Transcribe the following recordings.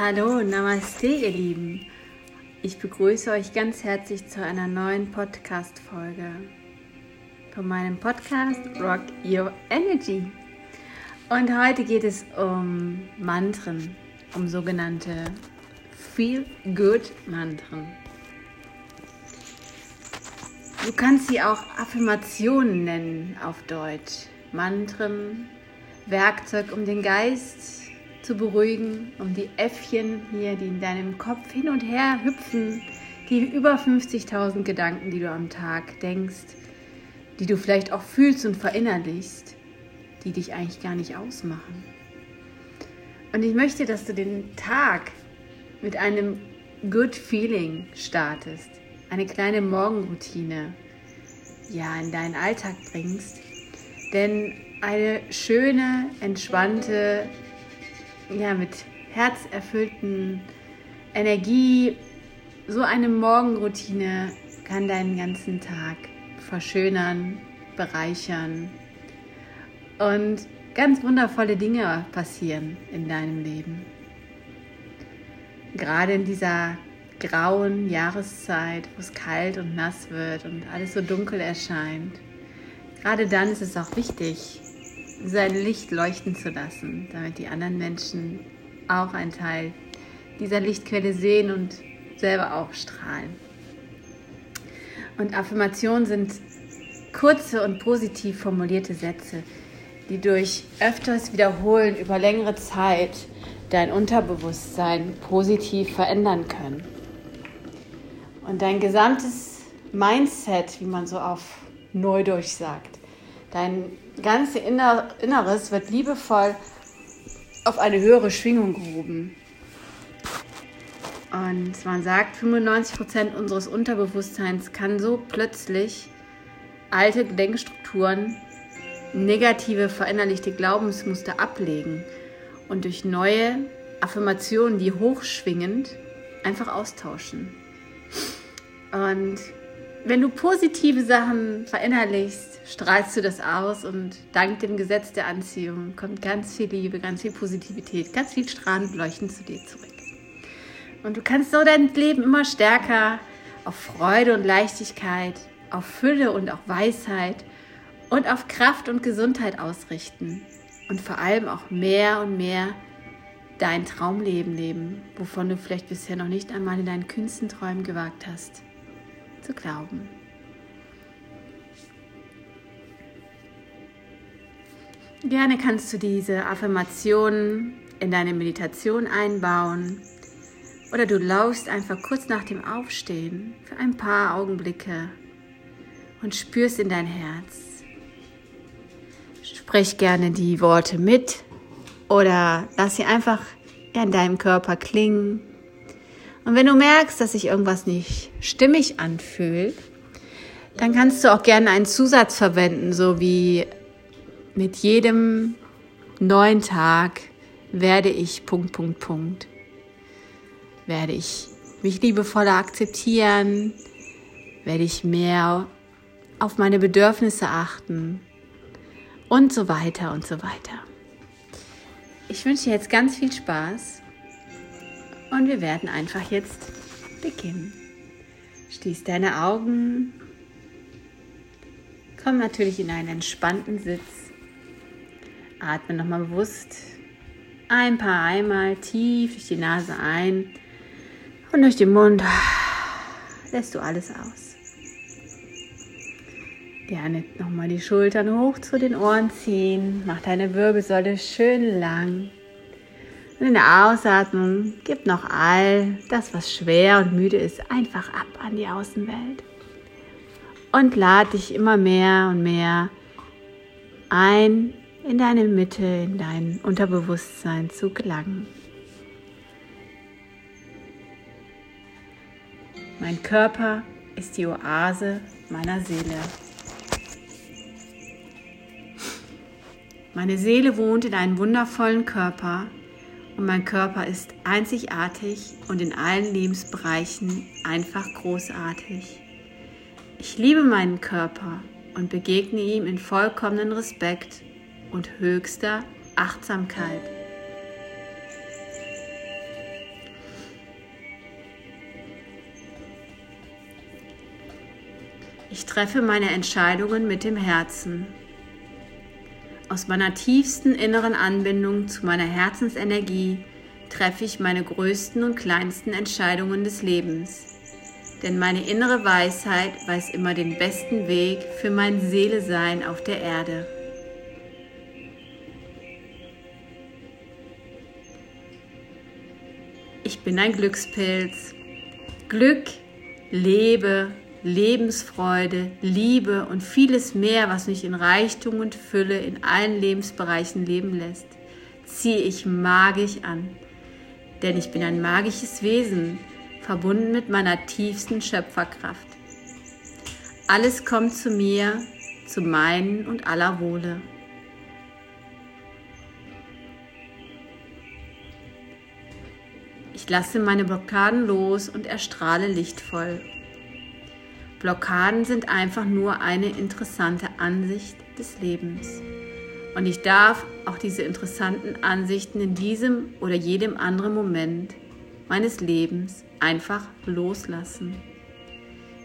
Hallo, Namaste, ihr Lieben. Ich begrüße euch ganz herzlich zu einer neuen Podcast-Folge von meinem Podcast Rock Your Energy. Und heute geht es um Mantren, um sogenannte Feel Good Mantren. Du kannst sie auch Affirmationen nennen auf Deutsch. Mantren, Werkzeug, um den Geist zu beruhigen, um die Äffchen hier, die in deinem Kopf hin und her hüpfen, die über 50.000 Gedanken, die du am Tag denkst, die du vielleicht auch fühlst und verinnerlichst, die dich eigentlich gar nicht ausmachen. Und ich möchte, dass du den Tag mit einem Good Feeling startest, eine kleine Morgenroutine ja in deinen Alltag bringst, denn eine schöne, entspannte, ja, mit herzerfüllten Energie, so eine Morgenroutine kann deinen ganzen Tag verschönern, bereichern und ganz wundervolle Dinge passieren in deinem Leben. Gerade in dieser grauen Jahreszeit, wo es kalt und nass wird und alles so dunkel erscheint. Gerade dann ist es auch wichtig, sein Licht leuchten zu lassen, damit die anderen Menschen auch einen Teil dieser Lichtquelle sehen und selber auch strahlen. Und Affirmationen sind kurze und positiv formulierte Sätze, die durch öfters Wiederholen über längere Zeit dein Unterbewusstsein positiv verändern können. Und dein gesamtes Mindset, wie man so auf Neudeutsch sagt, dein ganze Inneres wird liebevoll auf eine höhere Schwingung gehoben. Und man sagt, 95% unseres Unterbewusstseins kann so plötzlich alte Denkstrukturen, negative verinnerlichte Glaubensmuster ablegen und durch neue Affirmationen, die hochschwingend, einfach austauschen. Und wenn du positive Sachen verinnerlichst, strahlst du das aus und dank dem Gesetz der Anziehung kommt ganz viel Liebe, ganz viel Positivität, ganz viel strahlend leuchten zu dir zurück. Und du kannst so dein Leben immer stärker auf Freude und Leichtigkeit, auf Fülle und auch Weisheit und auf Kraft und Gesundheit ausrichten und vor allem auch mehr und mehr dein Traumleben leben, wovon du vielleicht bisher noch nicht einmal in deinen kühnsten Träumen gewagt hast zu glauben. Gerne kannst du diese Affirmationen in deine Meditation einbauen oder du lauschst einfach kurz nach dem Aufstehen für ein paar Augenblicke und spürst in dein Herz. Sprich gerne die Worte mit oder lass sie einfach in deinem Körper klingen. Und wenn du merkst, dass sich irgendwas nicht stimmig anfühlt, dann kannst du auch gerne einen Zusatz verwenden, so wie mit jedem neuen Tag werde ich Punkt, Punkt, Punkt. Werde ich mich liebevoller akzeptieren, werde ich mehr auf meine Bedürfnisse achten und so weiter und so weiter. Ich wünsche dir jetzt ganz viel Spaß und wir werden einfach jetzt beginnen. Schließ deine Augen. Komm natürlich in einen entspannten Sitz. Atme nochmal bewusst ein paar einmal tief durch die Nase ein und durch den Mund lässt du alles aus. Gerne nochmal die Schultern hoch zu den Ohren ziehen. Mach deine Wirbelsäule schön lang. Und in der Ausatmung gib noch all das, was schwer und müde ist, einfach ab an die Außenwelt. Und lad dich immer mehr und mehr ein, in deine Mitte, in dein Unterbewusstsein zu gelangen. Mein Körper ist die Oase meiner Seele. Meine Seele wohnt in einem wundervollen Körper und mein Körper ist einzigartig und in allen Lebensbereichen einfach großartig. Ich liebe meinen Körper und begegne ihm in vollkommenen Respekt und höchster Achtsamkeit. Ich treffe meine Entscheidungen mit dem Herzen. Aus meiner tiefsten inneren Anbindung zu meiner Herzensenergie treffe ich meine größten und kleinsten Entscheidungen des Lebens. Denn meine innere Weisheit weiß immer den besten Weg für mein Seelesein auf der Erde. Ich bin ein Glückspilz. Glück, Lebe, Lebensfreude, Liebe und vieles mehr, was mich in Reichtum und Fülle in allen Lebensbereichen leben lässt, ziehe ich magisch an. Denn ich bin ein magisches Wesen, verbunden mit meiner tiefsten Schöpferkraft. Alles kommt zu mir, zu meinen und aller Wohle. Ich lasse meine Blockaden los und erstrahle lichtvoll. Blockaden sind einfach nur eine interessante Ansicht des Lebens. Und ich darf auch diese interessanten Ansichten in diesem oder jedem anderen Moment meines Lebens einfach loslassen.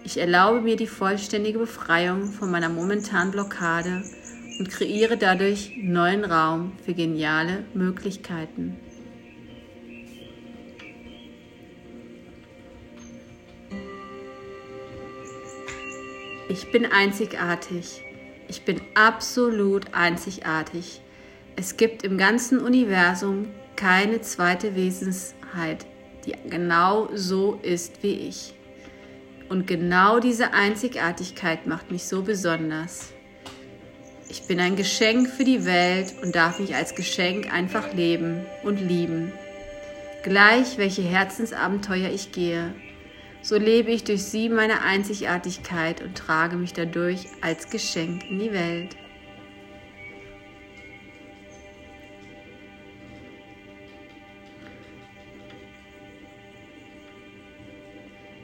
Ich erlaube mir die vollständige Befreiung von meiner momentanen Blockade und kreiere dadurch neuen Raum für geniale Möglichkeiten. Ich bin einzigartig. Ich bin absolut einzigartig. Es gibt im ganzen Universum keine zweite Wesensheit, die genau so ist wie ich. Und genau diese Einzigartigkeit macht mich so besonders. Ich bin ein Geschenk für die Welt und darf mich als Geschenk einfach leben und lieben. Gleich welche Herzensabenteuer ich gehe, so lebe ich durch sie meine Einzigartigkeit und trage mich dadurch als Geschenk in die Welt.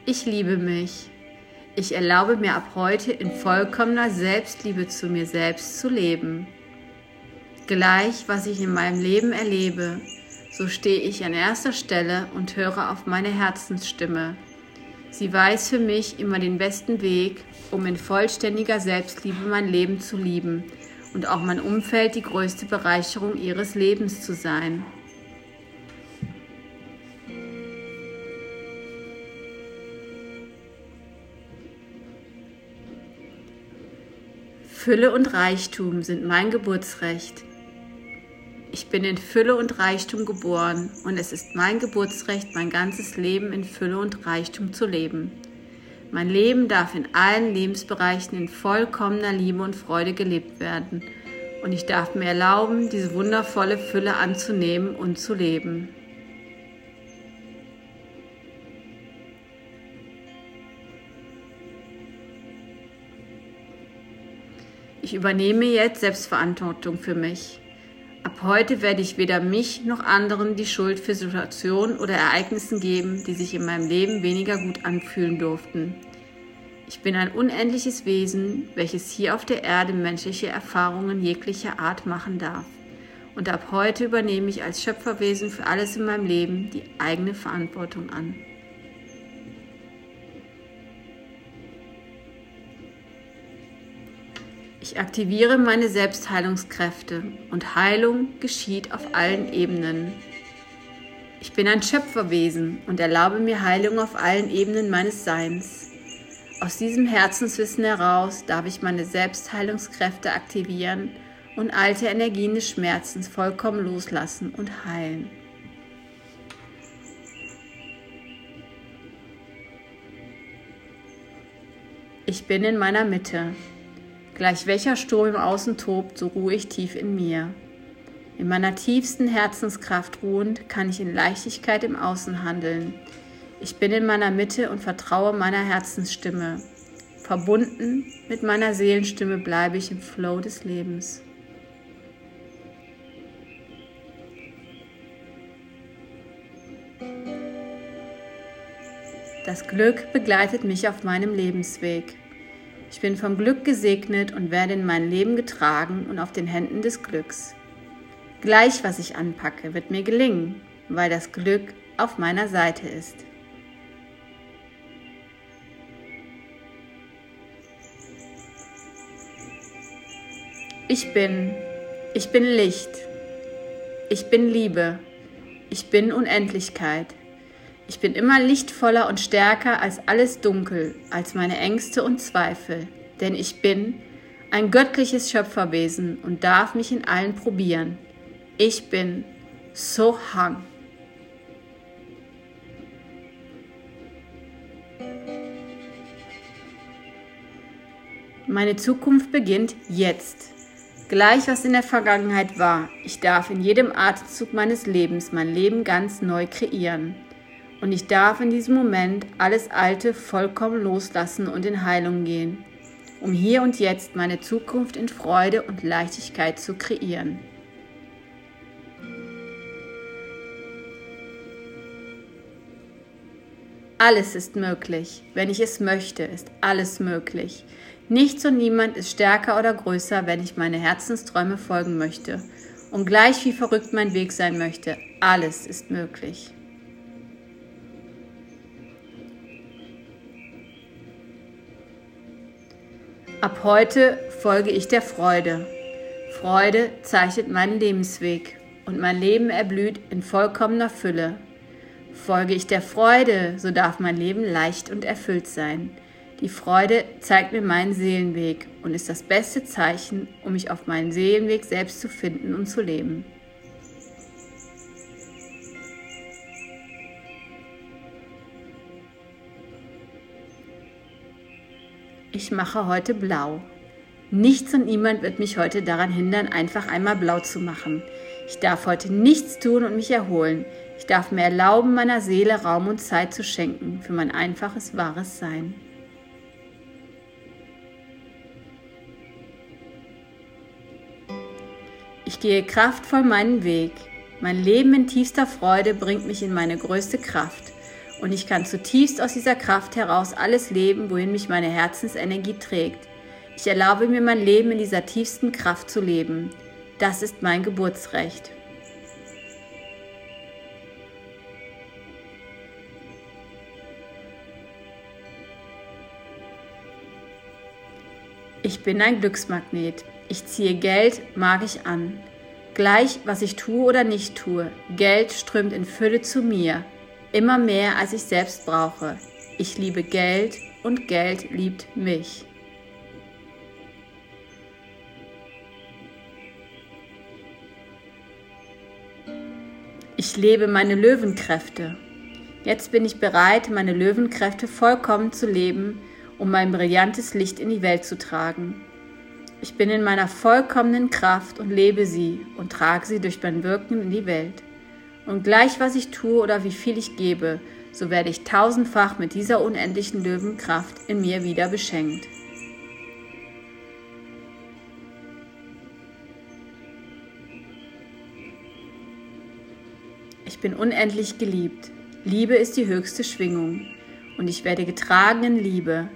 Ich liebe mich. Ich erlaube mir ab heute in vollkommener Selbstliebe zu mir selbst zu leben. Gleich, was ich in meinem Leben erlebe, so stehe ich an erster Stelle und höre auf meine Herzensstimme Sie weiß für mich immer den besten Weg, um in vollständiger Selbstliebe mein Leben zu lieben und auch mein Umfeld die größte Bereicherung ihres Lebens zu sein. Fülle und Reichtum sind mein Geburtsrecht. Ich bin in Fülle und Reichtum geboren und es ist mein Geburtsrecht, mein ganzes Leben in Fülle und Reichtum zu leben. Mein Leben darf in allen Lebensbereichen in vollkommener Liebe und Freude gelebt werden und ich darf mir erlauben, diese wundervolle Fülle anzunehmen und zu leben. Ich übernehme jetzt Selbstverantwortung für mich. Ab heute werde ich weder mich noch anderen die Schuld für Situationen oder Ereignissen geben, die sich in meinem Leben weniger gut anfühlen durften. Ich bin ein unendliches Wesen, welches hier auf der Erde menschliche Erfahrungen jeglicher Art machen darf. Und ab heute übernehme ich als Schöpferwesen für alles in meinem Leben die eigene Verantwortung an. Ich aktiviere meine Selbstheilungskräfte und Heilung geschieht auf allen Ebenen. Ich bin ein Schöpferwesen und erlaube mir Heilung auf allen Ebenen meines Seins. Aus diesem Herzenswissen heraus darf ich meine Selbstheilungskräfte aktivieren und alte Energien des Schmerzens vollkommen loslassen und heilen. Ich bin in meiner Mitte. Gleich welcher Sturm im Außen tobt, so ruhe ich tief in mir. In meiner tiefsten Herzenskraft ruhend kann ich in Leichtigkeit im Außen handeln. Ich bin in meiner Mitte und vertraue meiner Herzensstimme. Verbunden mit meiner Seelenstimme bleibe ich im Flow des Lebens. Das Glück begleitet mich auf meinem Lebensweg. Ich bin vom Glück gesegnet und werde in mein Leben getragen und auf den Händen des Glücks. Gleich, was ich anpacke, wird mir gelingen, weil das Glück auf meiner Seite ist. Ich bin, ich bin Licht, ich bin Liebe, ich bin Unendlichkeit, ich bin immer lichtvoller und stärker als alles Dunkel, als meine Ängste und Zweifel, denn ich bin ein göttliches Schöpferwesen und darf mich in allen probieren. Ich bin Sohang. Meine Zukunft beginnt jetzt. Gleich was in der Vergangenheit war, ich darf in jedem Atemzug meines Lebens mein Leben ganz neu kreieren. Und ich darf in diesem Moment alles Alte vollkommen loslassen und in Heilung gehen, um hier und jetzt meine Zukunft in Freude und Leichtigkeit zu kreieren. Alles ist möglich. Wenn ich es möchte, ist alles möglich. Nichts und niemand ist stärker oder größer, wenn ich meine Herzensträume folgen möchte. Und gleich wie verrückt mein Weg sein möchte, alles ist möglich. Ab heute folge ich der Freude. Freude zeichnet meinen Lebensweg und mein Leben erblüht in vollkommener Fülle. Folge ich der Freude, so darf mein Leben leicht und erfüllt sein. Die Freude zeigt mir meinen Seelenweg und ist das beste Zeichen, um mich auf meinen Seelenweg selbst zu finden und zu leben. Ich mache heute blau. Nichts und niemand wird mich heute daran hindern, einfach einmal blau zu machen. Ich darf heute nichts tun und mich erholen. Ich darf mir erlauben, meiner Seele Raum und Zeit zu schenken für mein einfaches, wahres Sein. Ich gehe kraftvoll meinen Weg. Mein Leben in tiefster Freude bringt mich in meine größte Kraft. Und ich kann zutiefst aus dieser Kraft heraus alles leben, wohin mich meine Herzensenergie trägt. Ich erlaube mir mein Leben in dieser tiefsten Kraft zu leben. Das ist mein Geburtsrecht. Ich bin ein Glücksmagnet. Ich ziehe Geld magisch an. Gleich, was ich tue oder nicht tue, Geld strömt in Fülle zu mir, immer mehr als ich selbst brauche. Ich liebe Geld und Geld liebt mich. Ich lebe meine Löwenkräfte. Jetzt bin ich bereit, meine Löwenkräfte vollkommen zu leben, um mein brillantes Licht in die Welt zu tragen. Ich bin in meiner vollkommenen Kraft und lebe sie und trage sie durch mein Wirken in die Welt. Und gleich was ich tue oder wie viel ich gebe, so werde ich tausendfach mit dieser unendlichen Löwenkraft in mir wieder beschenkt. Ich bin unendlich geliebt. Liebe ist die höchste Schwingung. Und ich werde getragen in Liebe.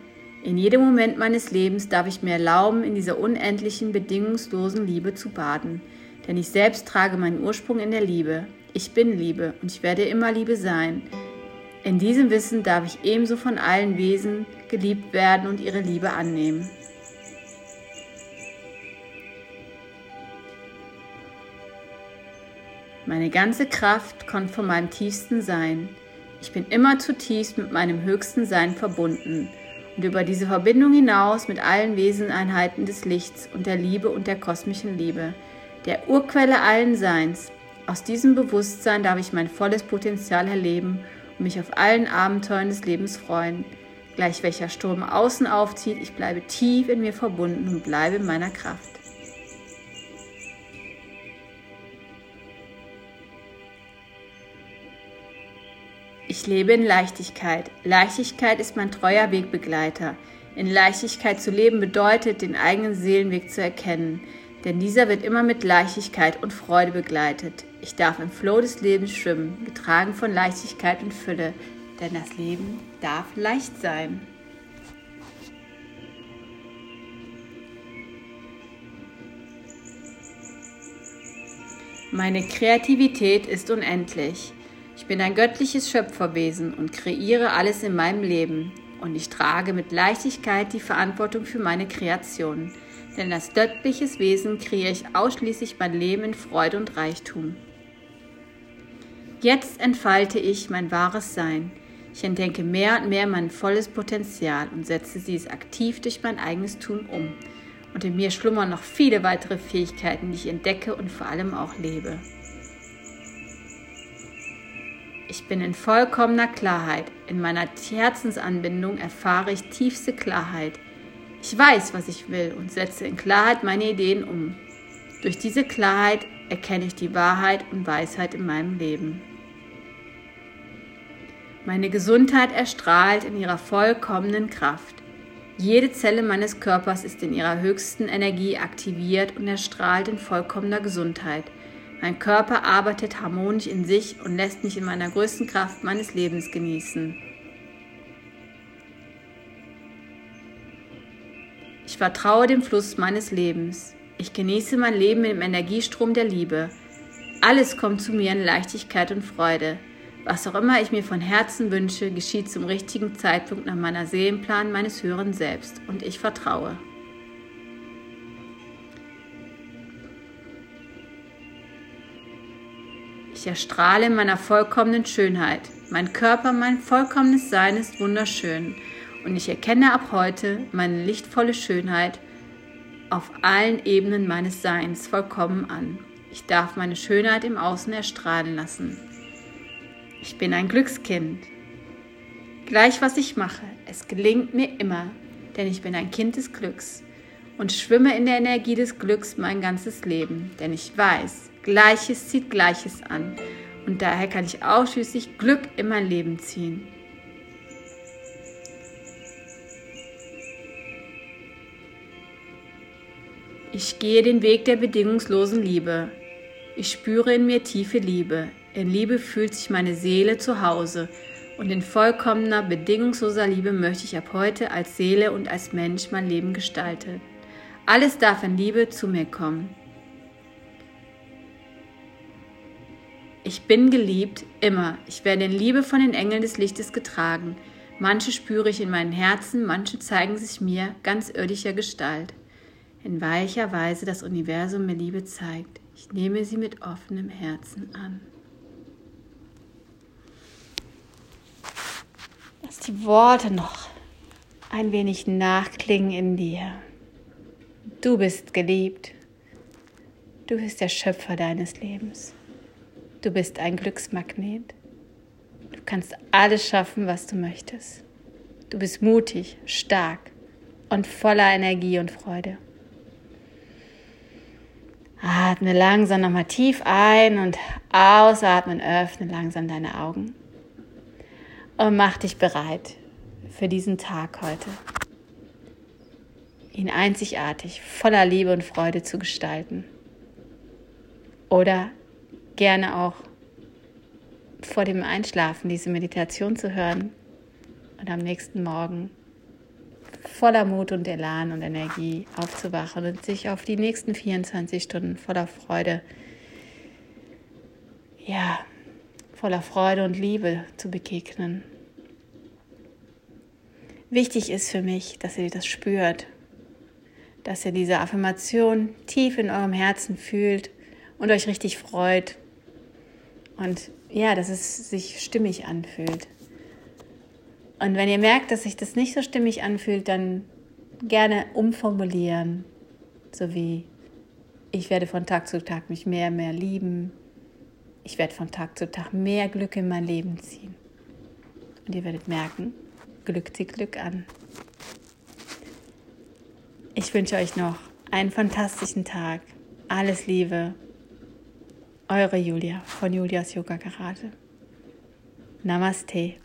In jedem Moment meines Lebens darf ich mir erlauben, in dieser unendlichen, bedingungslosen Liebe zu baden. Denn ich selbst trage meinen Ursprung in der Liebe. Ich bin Liebe und ich werde immer Liebe sein. In diesem Wissen darf ich ebenso von allen Wesen geliebt werden und ihre Liebe annehmen. Meine ganze Kraft kommt von meinem tiefsten Sein. Ich bin immer zutiefst mit meinem höchsten Sein verbunden und über diese Verbindung hinaus mit allen Weseneinheiten des Lichts und der Liebe und der kosmischen Liebe, der Urquelle allen Seins. Aus diesem Bewusstsein darf ich mein volles Potenzial erleben und mich auf allen Abenteuern des Lebens freuen. Gleich welcher Sturm außen aufzieht, ich bleibe tief in mir verbunden und bleibe in meiner Kraft. Ich lebe in Leichtigkeit. Leichtigkeit ist mein treuer Wegbegleiter. In Leichtigkeit zu leben bedeutet, den eigenen Seelenweg zu erkennen, denn dieser wird immer mit Leichtigkeit und Freude begleitet. Ich darf im Flow des Lebens schwimmen, getragen von Leichtigkeit und Fülle, denn das Leben darf leicht sein. Meine Kreativität ist unendlich. Ich bin ein göttliches Schöpferwesen und kreiere alles in meinem Leben. Und ich trage mit Leichtigkeit die Verantwortung für meine Kreation. Denn als göttliches Wesen kreiere ich ausschließlich mein Leben in Freude und Reichtum. Jetzt entfalte ich mein wahres Sein. Ich entdecke mehr und mehr mein volles Potenzial und setze dies aktiv durch mein eigenes Tun um. Und in mir schlummern noch viele weitere Fähigkeiten, die ich entdecke und vor allem auch lebe. Ich bin in vollkommener Klarheit. In meiner Herzensanbindung erfahre ich tiefste Klarheit. Ich weiß, was ich will und setze in Klarheit meine Ideen um. Durch diese Klarheit erkenne ich die Wahrheit und Weisheit in meinem Leben. Meine Gesundheit erstrahlt in ihrer vollkommenen Kraft. Jede Zelle meines Körpers ist in ihrer höchsten Energie aktiviert und erstrahlt in vollkommener Gesundheit. Mein Körper arbeitet harmonisch in sich und lässt mich in meiner größten Kraft meines Lebens genießen. Vertraue dem Fluss meines Lebens. Ich genieße mein Leben im Energiestrom der Liebe. Alles kommt zu mir in Leichtigkeit und Freude. Was auch immer ich mir von Herzen wünsche, geschieht zum richtigen Zeitpunkt nach meiner Seelenplan meines höheren Selbst und ich vertraue. Ich erstrahle in meiner vollkommenen Schönheit. Mein Körper, mein vollkommenes Sein ist wunderschön und ich erkenne ab heute meine lichtvolle Schönheit auf allen Ebenen meines Seins vollkommen an. Ich darf meine Schönheit im Außen erstrahlen lassen. Ich bin ein Glückskind. Gleich was ich mache, es gelingt mir immer, denn ich bin ein Kind des Glücks und schwimme in der Energie des Glücks mein ganzes Leben, denn ich weiß, Gleiches zieht Gleiches an. Und daher kann ich ausschließlich Glück in mein Leben ziehen. Ich gehe den Weg der bedingungslosen Liebe. Ich spüre in mir tiefe Liebe. In Liebe fühlt sich meine Seele zu Hause. Und in vollkommener, bedingungsloser Liebe möchte ich ab heute als Seele und als Mensch mein Leben gestalten. Alles darf in Liebe zu mir kommen. Ich bin geliebt, immer. Ich werde in Liebe von den Engeln des Lichtes getragen. Manche spüre ich in meinem Herzen, manche zeigen sich mir ganz irdischer Gestalt. In weicher Weise das Universum mir Liebe zeigt. Ich nehme sie mit offenem Herzen an. Lass die Worte noch ein wenig nachklingen in dir. Du bist geliebt. Du bist der Schöpfer deines Lebens. Du bist ein Glücksmagnet. Du kannst alles schaffen, was du möchtest. Du bist mutig, stark und voller Energie und Freude. Atme langsam nochmal tief ein und ausatmen, öffne langsam deine Augen und mach dich bereit für diesen Tag heute. Ihn einzigartig, voller Liebe und Freude zu gestalten. Oder gerne auch vor dem Einschlafen diese Meditation zu hören und am nächsten Morgen voller Mut und Elan und Energie aufzuwachen und sich auf die nächsten 24 Stunden voller Freude, ja, voller Freude und Liebe zu begegnen. Wichtig ist für mich, dass ihr das spürt, dass ihr diese Affirmation tief in eurem Herzen fühlt und euch richtig freut und ja, dass es sich stimmig anfühlt. Und wenn ihr merkt, dass sich das nicht so stimmig anfühlt, dann gerne umformulieren, so wie ich werde von Tag zu Tag mich mehr und mehr lieben. Ich werde von Tag zu Tag mehr Glück in mein Leben ziehen. Und ihr werdet merken, Glück zieht Glück an. Ich wünsche euch noch einen fantastischen Tag. Alles Liebe eure Julia von Julias Yoga Karate. Namaste.